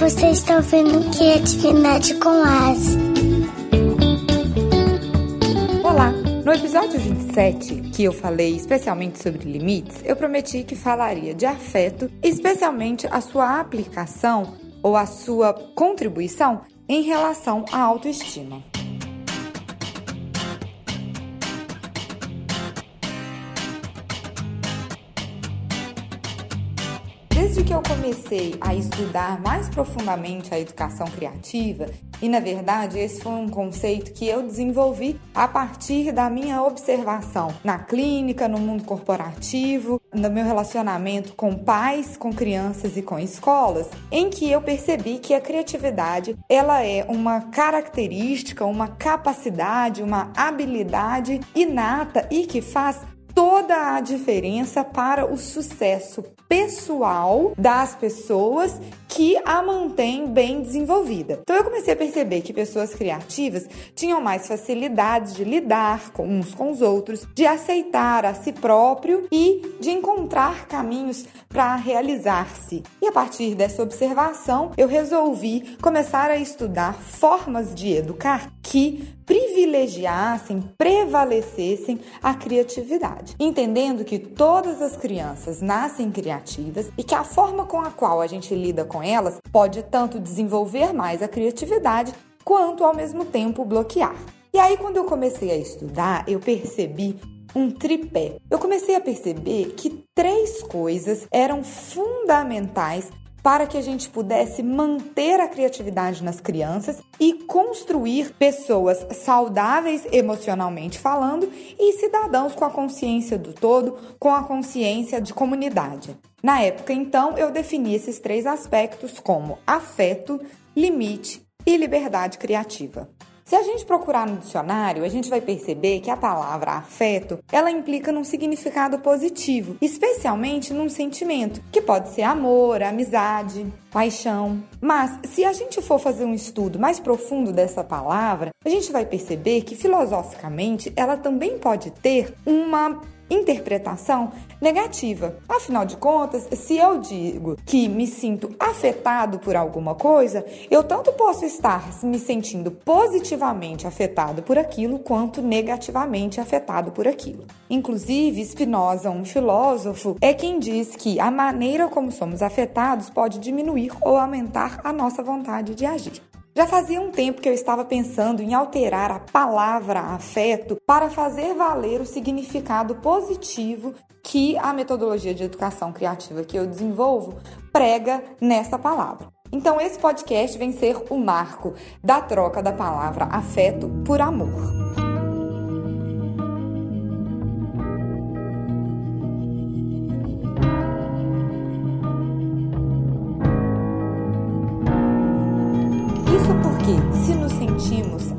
você está ouvindo Criatividade com As. Olá! No episódio 27, que eu falei especialmente sobre limites, eu prometi que falaria de afeto, especialmente a sua aplicação ou a sua contribuição em relação à autoestima. Desde que eu comecei a estudar mais profundamente a educação criativa, e na verdade esse foi um conceito que eu desenvolvi a partir da minha observação na clínica, no mundo corporativo, no meu relacionamento com pais, com crianças e com escolas, em que eu percebi que a criatividade ela é uma característica, uma capacidade, uma habilidade inata e que faz toda a diferença para o sucesso pessoal das pessoas que a mantém bem desenvolvida. Então eu comecei a perceber que pessoas criativas tinham mais facilidades de lidar com uns com os outros, de aceitar a si próprio e de encontrar caminhos para realizar-se. E a partir dessa observação, eu resolvi começar a estudar formas de educar que privilegiassem, prevalecessem a criatividade, entendendo que todas as crianças nascem criativas e que a forma com a qual a gente lida com elas pode tanto desenvolver mais a criatividade quanto ao mesmo tempo bloquear. E aí, quando eu comecei a estudar, eu percebi um tripé. Eu comecei a perceber que três coisas eram fundamentais para que a gente pudesse manter a criatividade nas crianças e construir pessoas saudáveis emocionalmente falando e cidadãos com a consciência do todo, com a consciência de comunidade. Na época, então, eu defini esses três aspectos como afeto, limite e liberdade criativa. Se a gente procurar no dicionário, a gente vai perceber que a palavra afeto, ela implica num significado positivo, especialmente num sentimento, que pode ser amor, amizade, paixão. Mas se a gente for fazer um estudo mais profundo dessa palavra, a gente vai perceber que filosoficamente ela também pode ter uma interpretação negativa. Afinal de contas, se eu digo que me sinto afetado por alguma coisa, eu tanto posso estar me sentindo positivamente afetado por aquilo quanto negativamente afetado por aquilo. Inclusive, Spinoza, um filósofo, é quem diz que a maneira como somos afetados pode diminuir ou aumentar a nossa vontade de agir. Já fazia um tempo que eu estava pensando em alterar a palavra afeto para fazer valer o significado positivo que a metodologia de educação criativa que eu desenvolvo prega nessa palavra. Então, esse podcast vem ser o marco da troca da palavra afeto por amor.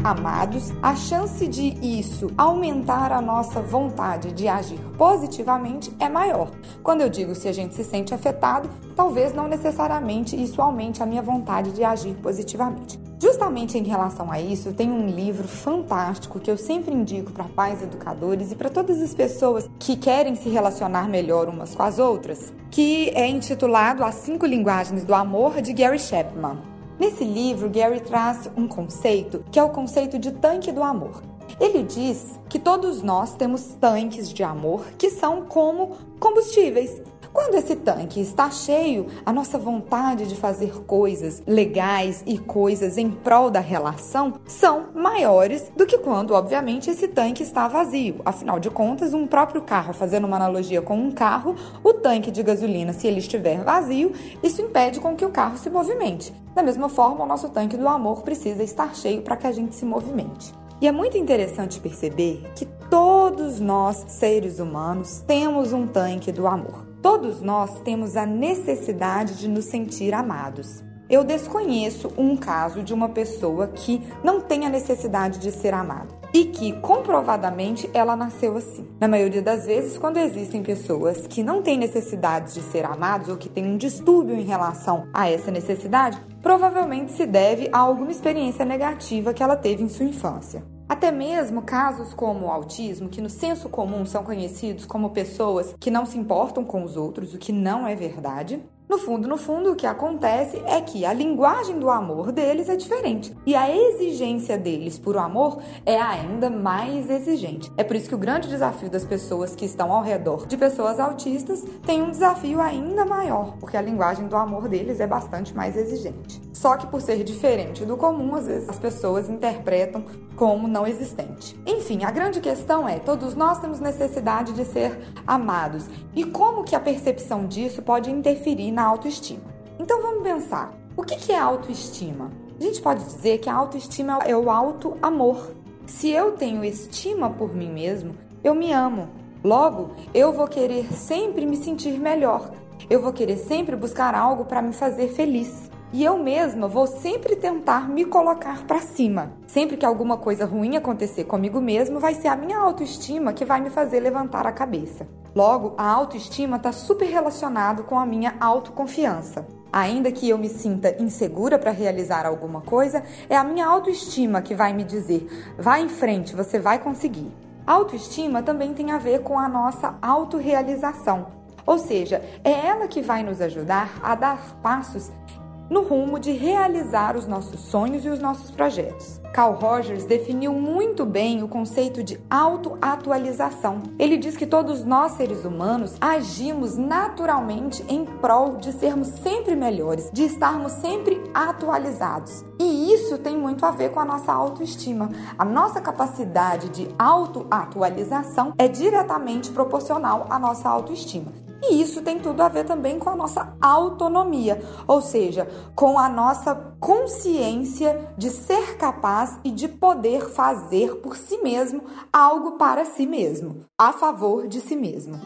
Amados, a chance de isso aumentar a nossa vontade de agir positivamente é maior. Quando eu digo se a gente se sente afetado, talvez não necessariamente isso aumente a minha vontade de agir positivamente. Justamente em relação a isso, tem um livro fantástico que eu sempre indico para pais educadores e para todas as pessoas que querem se relacionar melhor umas com as outras, que é intitulado As Cinco Linguagens do Amor de Gary Chapman. Nesse livro, Gary traz um conceito que é o conceito de tanque do amor. Ele diz que todos nós temos tanques de amor que são como combustíveis. Quando esse tanque está cheio, a nossa vontade de fazer coisas legais e coisas em prol da relação são maiores do que quando, obviamente, esse tanque está vazio. Afinal de contas, um próprio carro, fazendo uma analogia com um carro, o tanque de gasolina, se ele estiver vazio, isso impede com que o carro se movimente. Da mesma forma, o nosso tanque do amor precisa estar cheio para que a gente se movimente. E é muito interessante perceber que todos nós, seres humanos, temos um tanque do amor. Todos nós temos a necessidade de nos sentir amados. Eu desconheço um caso de uma pessoa que não tem a necessidade de ser amada e que comprovadamente ela nasceu assim. Na maioria das vezes, quando existem pessoas que não têm necessidade de ser amados ou que têm um distúrbio em relação a essa necessidade, provavelmente se deve a alguma experiência negativa que ela teve em sua infância. Até mesmo casos como o autismo, que no senso comum são conhecidos como pessoas que não se importam com os outros, o que não é verdade. No fundo, no fundo, o que acontece é que a linguagem do amor deles é diferente e a exigência deles por amor é ainda mais exigente. É por isso que o grande desafio das pessoas que estão ao redor de pessoas autistas tem um desafio ainda maior, porque a linguagem do amor deles é bastante mais exigente. Só que por ser diferente do comum, às vezes as pessoas interpretam como não existente. Enfim, a grande questão é: todos nós temos necessidade de ser amados e como que a percepção disso pode interferir na autoestima. Então vamos pensar: o que é autoestima? A gente pode dizer que a autoestima é o auto-amor. Se eu tenho estima por mim mesmo, eu me amo. Logo, eu vou querer sempre me sentir melhor. Eu vou querer sempre buscar algo para me fazer feliz. E eu mesma vou sempre tentar me colocar para cima. Sempre que alguma coisa ruim acontecer comigo mesmo, vai ser a minha autoestima que vai me fazer levantar a cabeça. Logo, a autoestima está super relacionado com a minha autoconfiança. Ainda que eu me sinta insegura para realizar alguma coisa, é a minha autoestima que vai me dizer: vai em frente, você vai conseguir. Autoestima também tem a ver com a nossa autorrealização. Ou seja, é ela que vai nos ajudar a dar passos no rumo de realizar os nossos sonhos e os nossos projetos. Carl Rogers definiu muito bem o conceito de autoatualização. Ele diz que todos nós seres humanos agimos naturalmente em prol de sermos sempre melhores, de estarmos sempre atualizados. E isso tem muito a ver com a nossa autoestima. A nossa capacidade de autoatualização é diretamente proporcional à nossa autoestima. E isso tem tudo a ver também com a nossa autonomia, ou seja, com a nossa consciência de ser capaz e de poder fazer por si mesmo algo para si mesmo, a favor de si mesmo.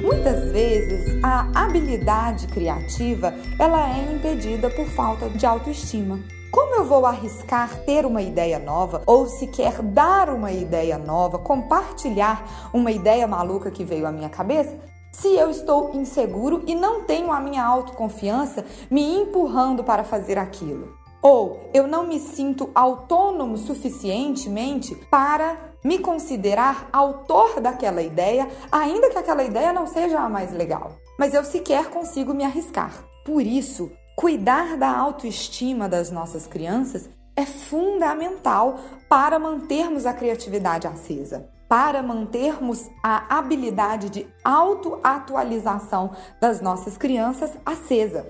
Muitas vezes a habilidade criativa ela é impedida por falta de autoestima. Como eu vou arriscar ter uma ideia nova ou sequer dar uma ideia nova, compartilhar uma ideia maluca que veio à minha cabeça? Se eu estou inseguro e não tenho a minha autoconfiança me empurrando para fazer aquilo. Ou eu não me sinto autônomo suficientemente para me considerar autor daquela ideia, ainda que aquela ideia não seja a mais legal. Mas eu sequer consigo me arriscar. Por isso, Cuidar da autoestima das nossas crianças é fundamental para mantermos a criatividade acesa, para mantermos a habilidade de autoatualização das nossas crianças acesa.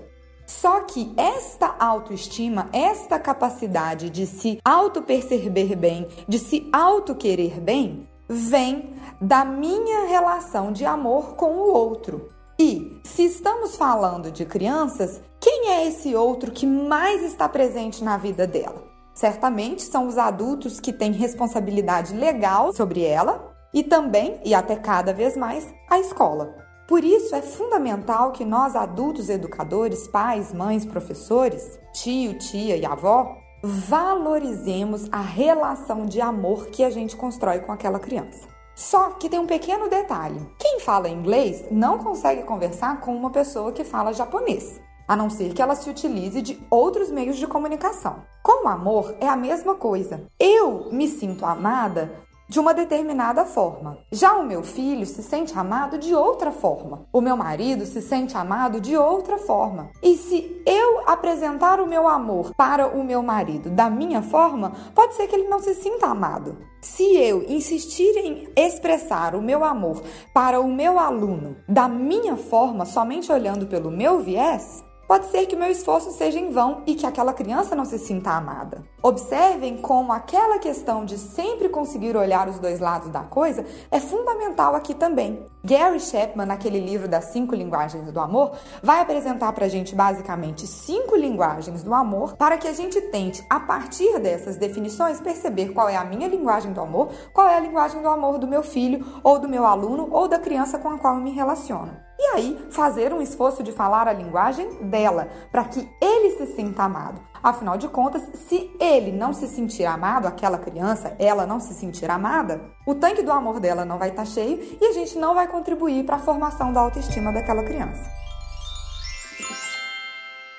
Só que esta autoestima, esta capacidade de se auto-perceber bem, de se auto-querer bem, vem da minha relação de amor com o outro. E se estamos falando de crianças, quem é esse outro que mais está presente na vida dela? Certamente são os adultos que têm responsabilidade legal sobre ela e também, e até cada vez mais, a escola. Por isso é fundamental que nós, adultos educadores, pais, mães, professores, tio, tia e avó, valorizemos a relação de amor que a gente constrói com aquela criança. Só que tem um pequeno detalhe: quem fala inglês não consegue conversar com uma pessoa que fala japonês, a não ser que ela se utilize de outros meios de comunicação. Com o amor é a mesma coisa. Eu me sinto amada de uma determinada forma. Já o meu filho se sente amado de outra forma. O meu marido se sente amado de outra forma. E se eu apresentar o meu amor para o meu marido da minha forma, pode ser que ele não se sinta amado. Se eu insistir em expressar o meu amor para o meu aluno da minha forma, somente olhando pelo meu viés, Pode ser que meu esforço seja em vão e que aquela criança não se sinta amada. Observem como aquela questão de sempre conseguir olhar os dois lados da coisa é fundamental aqui também. Gary Chapman, naquele livro das cinco linguagens do amor, vai apresentar para a gente basicamente cinco linguagens do amor para que a gente tente, a partir dessas definições, perceber qual é a minha linguagem do amor, qual é a linguagem do amor do meu filho, ou do meu aluno, ou da criança com a qual eu me relaciono. E aí, fazer um esforço de falar a linguagem dela, para que ele se sinta amado. Afinal de contas, se ele não se sentir amado, aquela criança, ela não se sentir amada, o tanque do amor dela não vai estar tá cheio e a gente não vai contribuir para a formação da autoestima daquela criança.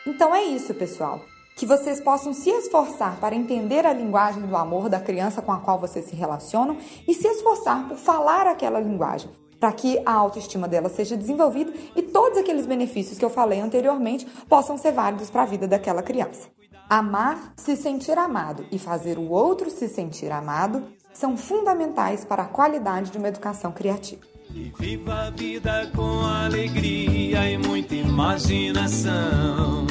Então é isso, pessoal. que vocês possam se esforçar para entender a linguagem do amor da criança com a qual vocês se relacionam e se esforçar por falar aquela linguagem, para que a autoestima dela seja desenvolvida e todos aqueles benefícios que eu falei anteriormente possam ser válidos para a vida daquela criança. Amar, se sentir amado e fazer o outro se sentir amado são fundamentais para a qualidade de uma educação criativa. E viva a vida com alegria e muita imaginação.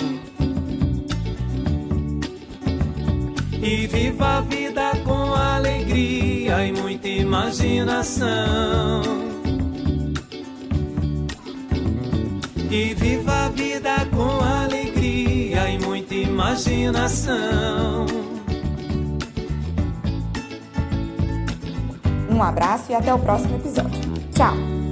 E viva a vida com alegria e muita imaginação. E viva a vida com alegria e muita imaginação. Um abraço e até o próximo episódio. Tchau!